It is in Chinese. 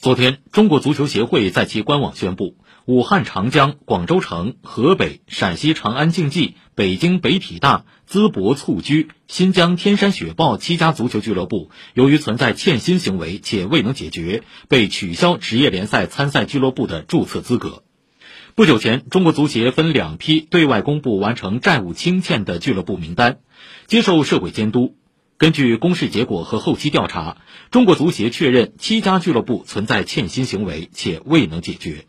昨天，中国足球协会在其官网宣布，武汉长江、广州城、河北、陕西长安竞技、北京北体大、淄博蹴鞠、新疆天山雪豹七家足球俱乐部，由于存在欠薪行为且未能解决，被取消职业联赛参赛俱乐部的注册资格。不久前，中国足协分两批对外公布完成债务清欠的俱乐部名单，接受社会监督。根据公示结果和后期调查，中国足协确认七家俱乐部存在欠薪行为且未能解决。